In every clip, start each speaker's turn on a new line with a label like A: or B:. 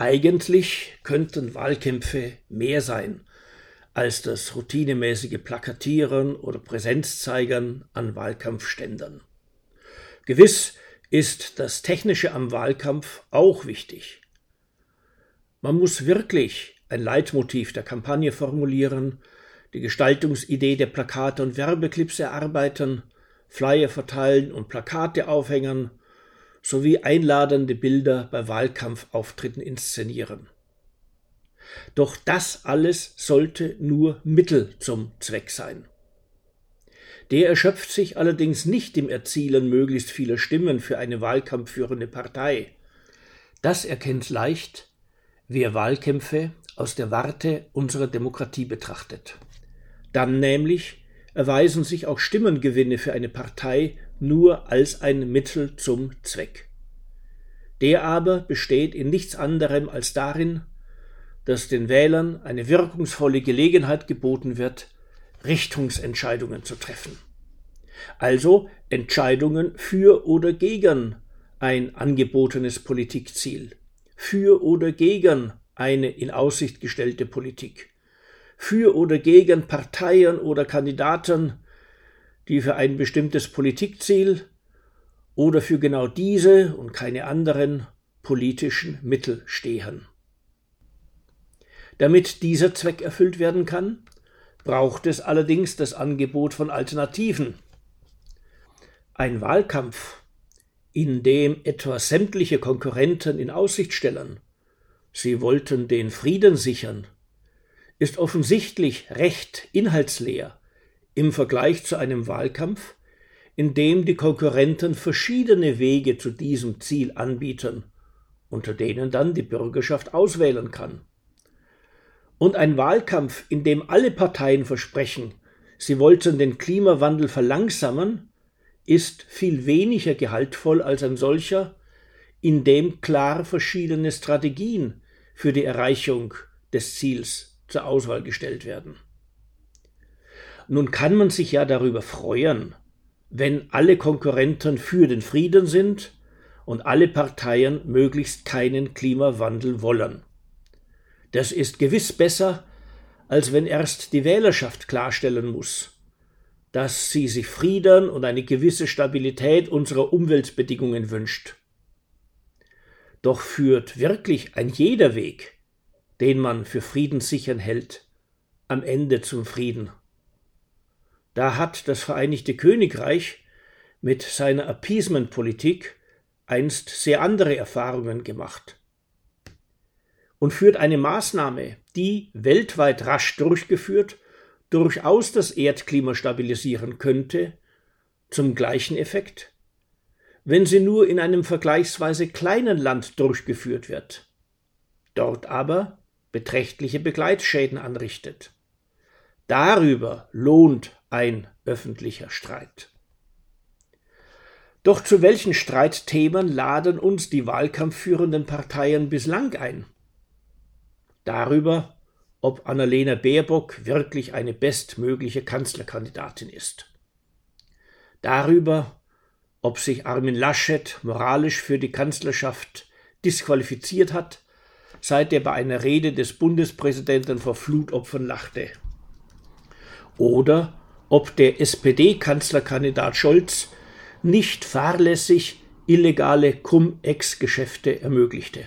A: Eigentlich könnten Wahlkämpfe mehr sein als das routinemäßige Plakatieren oder Präsenzzeigern an Wahlkampfständern. Gewiss ist das Technische am Wahlkampf auch wichtig. Man muss wirklich ein Leitmotiv der Kampagne formulieren, die Gestaltungsidee der Plakate und Werbeclips erarbeiten, Flyer verteilen und Plakate aufhängen, sowie einladende Bilder bei Wahlkampfauftritten inszenieren. Doch das alles sollte nur Mittel zum Zweck sein. Der erschöpft sich allerdings nicht im Erzielen möglichst vieler Stimmen für eine wahlkampfführende Partei. Das erkennt leicht, wer Wahlkämpfe aus der Warte unserer Demokratie betrachtet. Dann nämlich erweisen sich auch Stimmengewinne für eine Partei nur als ein Mittel zum Zweck. Der aber besteht in nichts anderem als darin, dass den Wählern eine wirkungsvolle Gelegenheit geboten wird, Richtungsentscheidungen zu treffen. Also Entscheidungen für oder gegen ein angebotenes Politikziel, für oder gegen eine in Aussicht gestellte Politik, für oder gegen Parteien oder Kandidaten, die für ein bestimmtes Politikziel oder für genau diese und keine anderen politischen Mittel stehen. Damit dieser Zweck erfüllt werden kann, braucht es allerdings das Angebot von Alternativen. Ein Wahlkampf, in dem etwa sämtliche Konkurrenten in Aussicht stellen, sie wollten den Frieden sichern, ist offensichtlich recht inhaltsleer im Vergleich zu einem Wahlkampf, in dem die Konkurrenten verschiedene Wege zu diesem Ziel anbieten, unter denen dann die Bürgerschaft auswählen kann. Und ein Wahlkampf, in dem alle Parteien versprechen, sie wollten den Klimawandel verlangsamen, ist viel weniger gehaltvoll als ein solcher, in dem klar verschiedene Strategien für die Erreichung des Ziels zur Auswahl gestellt werden. Nun kann man sich ja darüber freuen, wenn alle Konkurrenten für den Frieden sind und alle Parteien möglichst keinen Klimawandel wollen. Das ist gewiss besser, als wenn erst die Wählerschaft klarstellen muss, dass sie sich Frieden und eine gewisse Stabilität unserer Umweltbedingungen wünscht. Doch führt wirklich ein jeder Weg, den man für friedenssichern hält, am Ende zum Frieden. Da hat das Vereinigte Königreich mit seiner Appeasement-Politik einst sehr andere Erfahrungen gemacht und führt eine Maßnahme, die weltweit rasch durchgeführt durchaus das Erdklima stabilisieren könnte, zum gleichen Effekt, wenn sie nur in einem vergleichsweise kleinen Land durchgeführt wird, dort aber beträchtliche Begleitschäden anrichtet. Darüber lohnt ein öffentlicher Streit. Doch zu welchen Streitthemen laden uns die wahlkampfführenden Parteien bislang ein? Darüber, ob Annalena Baerbock wirklich eine bestmögliche Kanzlerkandidatin ist. Darüber, ob sich Armin Laschet moralisch für die Kanzlerschaft disqualifiziert hat, seit er bei einer Rede des Bundespräsidenten vor Flutopfern lachte. Oder ob der SPD-Kanzlerkandidat Scholz nicht fahrlässig illegale Cum-Ex-Geschäfte ermöglichte.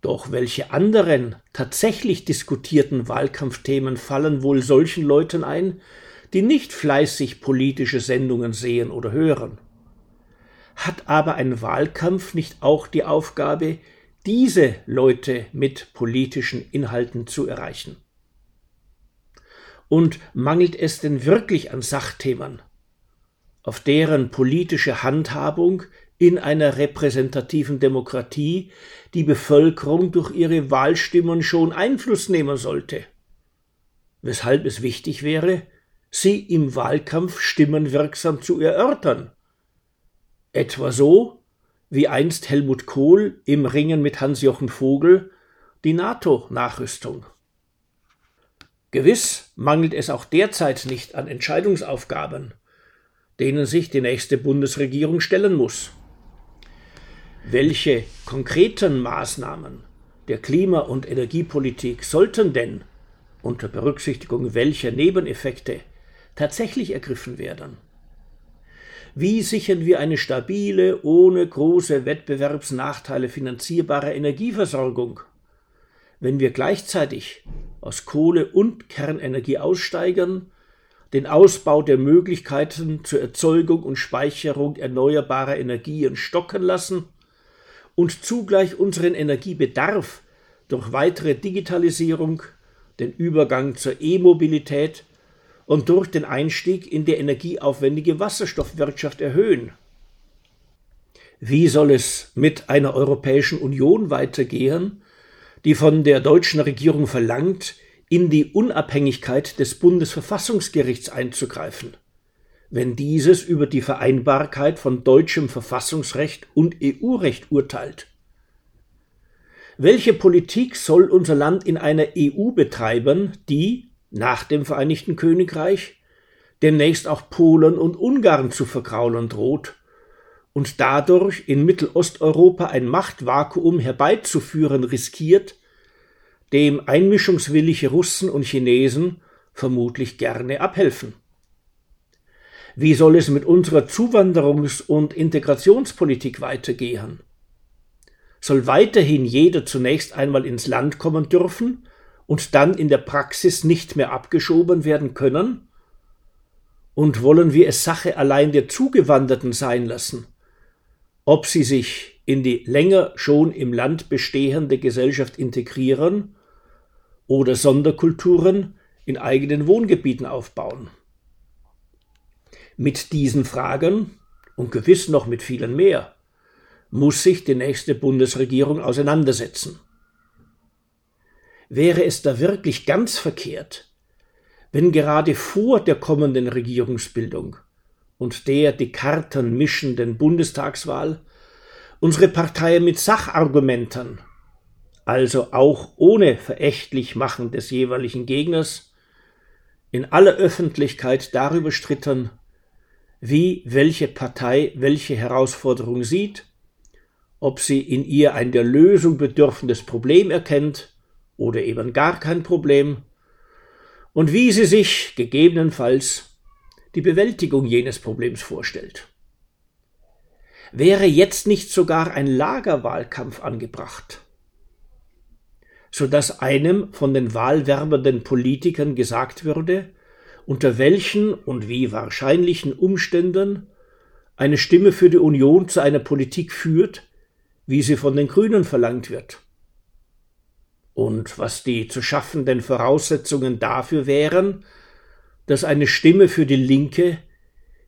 A: Doch welche anderen tatsächlich diskutierten Wahlkampfthemen fallen wohl solchen Leuten ein, die nicht fleißig politische Sendungen sehen oder hören? Hat aber ein Wahlkampf nicht auch die Aufgabe, diese Leute mit politischen Inhalten zu erreichen? Und mangelt es denn wirklich an Sachthemen, auf deren politische Handhabung in einer repräsentativen Demokratie die Bevölkerung durch ihre Wahlstimmen schon Einfluss nehmen sollte? Weshalb es wichtig wäre, sie im Wahlkampf stimmenwirksam zu erörtern. Etwa so, wie einst Helmut Kohl im Ringen mit Hans-Jochen Vogel die NATO-Nachrüstung. Gewiss mangelt es auch derzeit nicht an Entscheidungsaufgaben, denen sich die nächste Bundesregierung stellen muss. Welche konkreten Maßnahmen der Klima- und Energiepolitik sollten denn unter Berücksichtigung welcher Nebeneffekte tatsächlich ergriffen werden? Wie sichern wir eine stabile, ohne große Wettbewerbsnachteile finanzierbare Energieversorgung, wenn wir gleichzeitig aus Kohle und Kernenergie aussteigern, den Ausbau der Möglichkeiten zur Erzeugung und Speicherung erneuerbarer Energien stocken lassen und zugleich unseren Energiebedarf durch weitere Digitalisierung, den Übergang zur E-Mobilität und durch den Einstieg in die energieaufwendige Wasserstoffwirtschaft erhöhen. Wie soll es mit einer Europäischen Union weitergehen, die von der deutschen Regierung verlangt, in die Unabhängigkeit des Bundesverfassungsgerichts einzugreifen, wenn dieses über die Vereinbarkeit von deutschem Verfassungsrecht und EU-Recht urteilt? Welche Politik soll unser Land in einer EU betreiben, die, nach dem Vereinigten Königreich, demnächst auch Polen und Ungarn zu verkraulen droht und dadurch in Mittelosteuropa ein Machtvakuum herbeizuführen riskiert, dem einmischungswillige Russen und Chinesen vermutlich gerne abhelfen. Wie soll es mit unserer Zuwanderungs- und Integrationspolitik weitergehen? Soll weiterhin jeder zunächst einmal ins Land kommen dürfen und dann in der Praxis nicht mehr abgeschoben werden können? Und wollen wir es Sache allein der Zugewanderten sein lassen, ob sie sich in die länger schon im Land bestehende Gesellschaft integrieren oder Sonderkulturen in eigenen Wohngebieten aufbauen. Mit diesen Fragen und gewiss noch mit vielen mehr muss sich die nächste Bundesregierung auseinandersetzen. Wäre es da wirklich ganz verkehrt, wenn gerade vor der kommenden Regierungsbildung und der die Karten mischenden Bundestagswahl unsere Partei mit Sachargumenten also auch ohne verächtlich machen des jeweiligen Gegners, in aller Öffentlichkeit darüber stritten, wie welche Partei welche Herausforderung sieht, ob sie in ihr ein der Lösung bedürfendes Problem erkennt oder eben gar kein Problem, und wie sie sich gegebenenfalls die Bewältigung jenes Problems vorstellt. Wäre jetzt nicht sogar ein Lagerwahlkampf angebracht? so dass einem von den wahlwerbenden Politikern gesagt würde, unter welchen und wie wahrscheinlichen Umständen eine Stimme für die Union zu einer Politik führt, wie sie von den Grünen verlangt wird. Und was die zu schaffenden Voraussetzungen dafür wären, dass eine Stimme für die Linke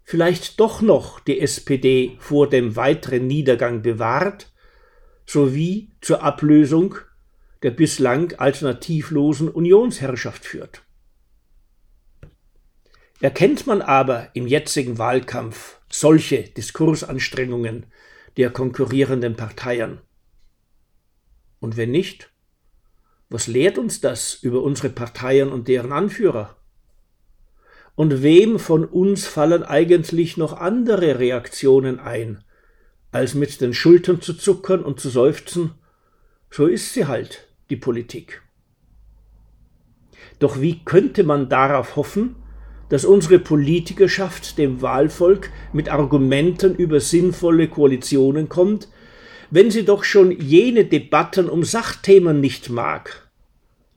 A: vielleicht doch noch die SPD vor dem weiteren Niedergang bewahrt, sowie zur Ablösung der bislang alternativlosen Unionsherrschaft führt. Erkennt man aber im jetzigen Wahlkampf solche Diskursanstrengungen der konkurrierenden Parteien? Und wenn nicht, was lehrt uns das über unsere Parteien und deren Anführer? Und wem von uns fallen eigentlich noch andere Reaktionen ein, als mit den Schultern zu zuckern und zu seufzen, so ist sie halt, die Politik. Doch wie könnte man darauf hoffen, dass unsere Politikerschaft dem Wahlvolk mit Argumenten über sinnvolle Koalitionen kommt, wenn sie doch schon jene Debatten um Sachthemen nicht mag,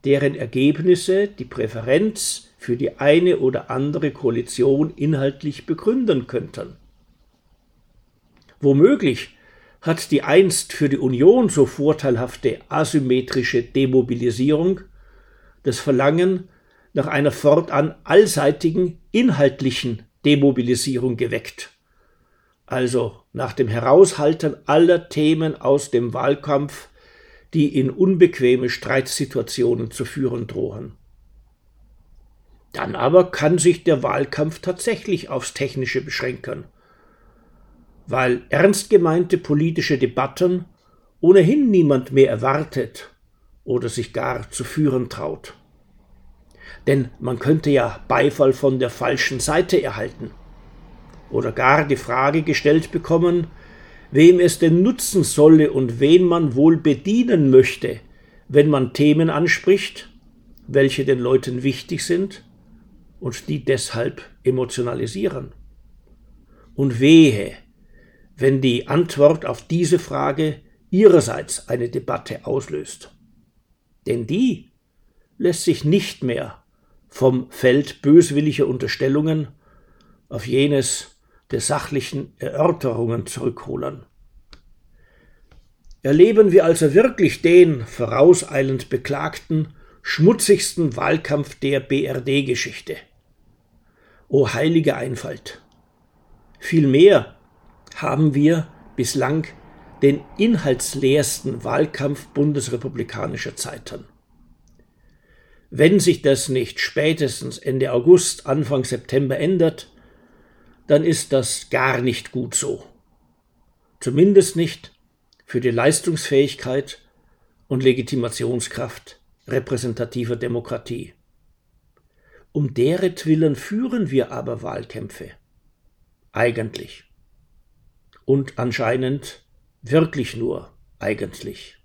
A: deren Ergebnisse die Präferenz für die eine oder andere Koalition inhaltlich begründen könnten. Womöglich hat die einst für die Union so vorteilhafte asymmetrische Demobilisierung das Verlangen nach einer fortan allseitigen inhaltlichen Demobilisierung geweckt, also nach dem Heraushalten aller Themen aus dem Wahlkampf, die in unbequeme Streitsituationen zu führen drohen. Dann aber kann sich der Wahlkampf tatsächlich aufs Technische beschränken weil ernst gemeinte politische Debatten ohnehin niemand mehr erwartet oder sich gar zu führen traut. Denn man könnte ja Beifall von der falschen Seite erhalten oder gar die Frage gestellt bekommen, wem es denn nutzen solle und wen man wohl bedienen möchte, wenn man Themen anspricht, welche den Leuten wichtig sind und die deshalb emotionalisieren. Und wehe, wenn die Antwort auf diese Frage ihrerseits eine Debatte auslöst. Denn die lässt sich nicht mehr vom Feld böswilliger Unterstellungen auf jenes der sachlichen Erörterungen zurückholen. Erleben wir also wirklich den vorauseilend beklagten, schmutzigsten Wahlkampf der BRD-Geschichte. O heilige Einfalt! Vielmehr haben wir bislang den inhaltsleersten Wahlkampf bundesrepublikanischer Zeiten. Wenn sich das nicht spätestens Ende August, Anfang September ändert, dann ist das gar nicht gut so. Zumindest nicht für die Leistungsfähigkeit und Legitimationskraft repräsentativer Demokratie. Um deretwillen führen wir aber Wahlkämpfe. Eigentlich. Und anscheinend wirklich nur eigentlich.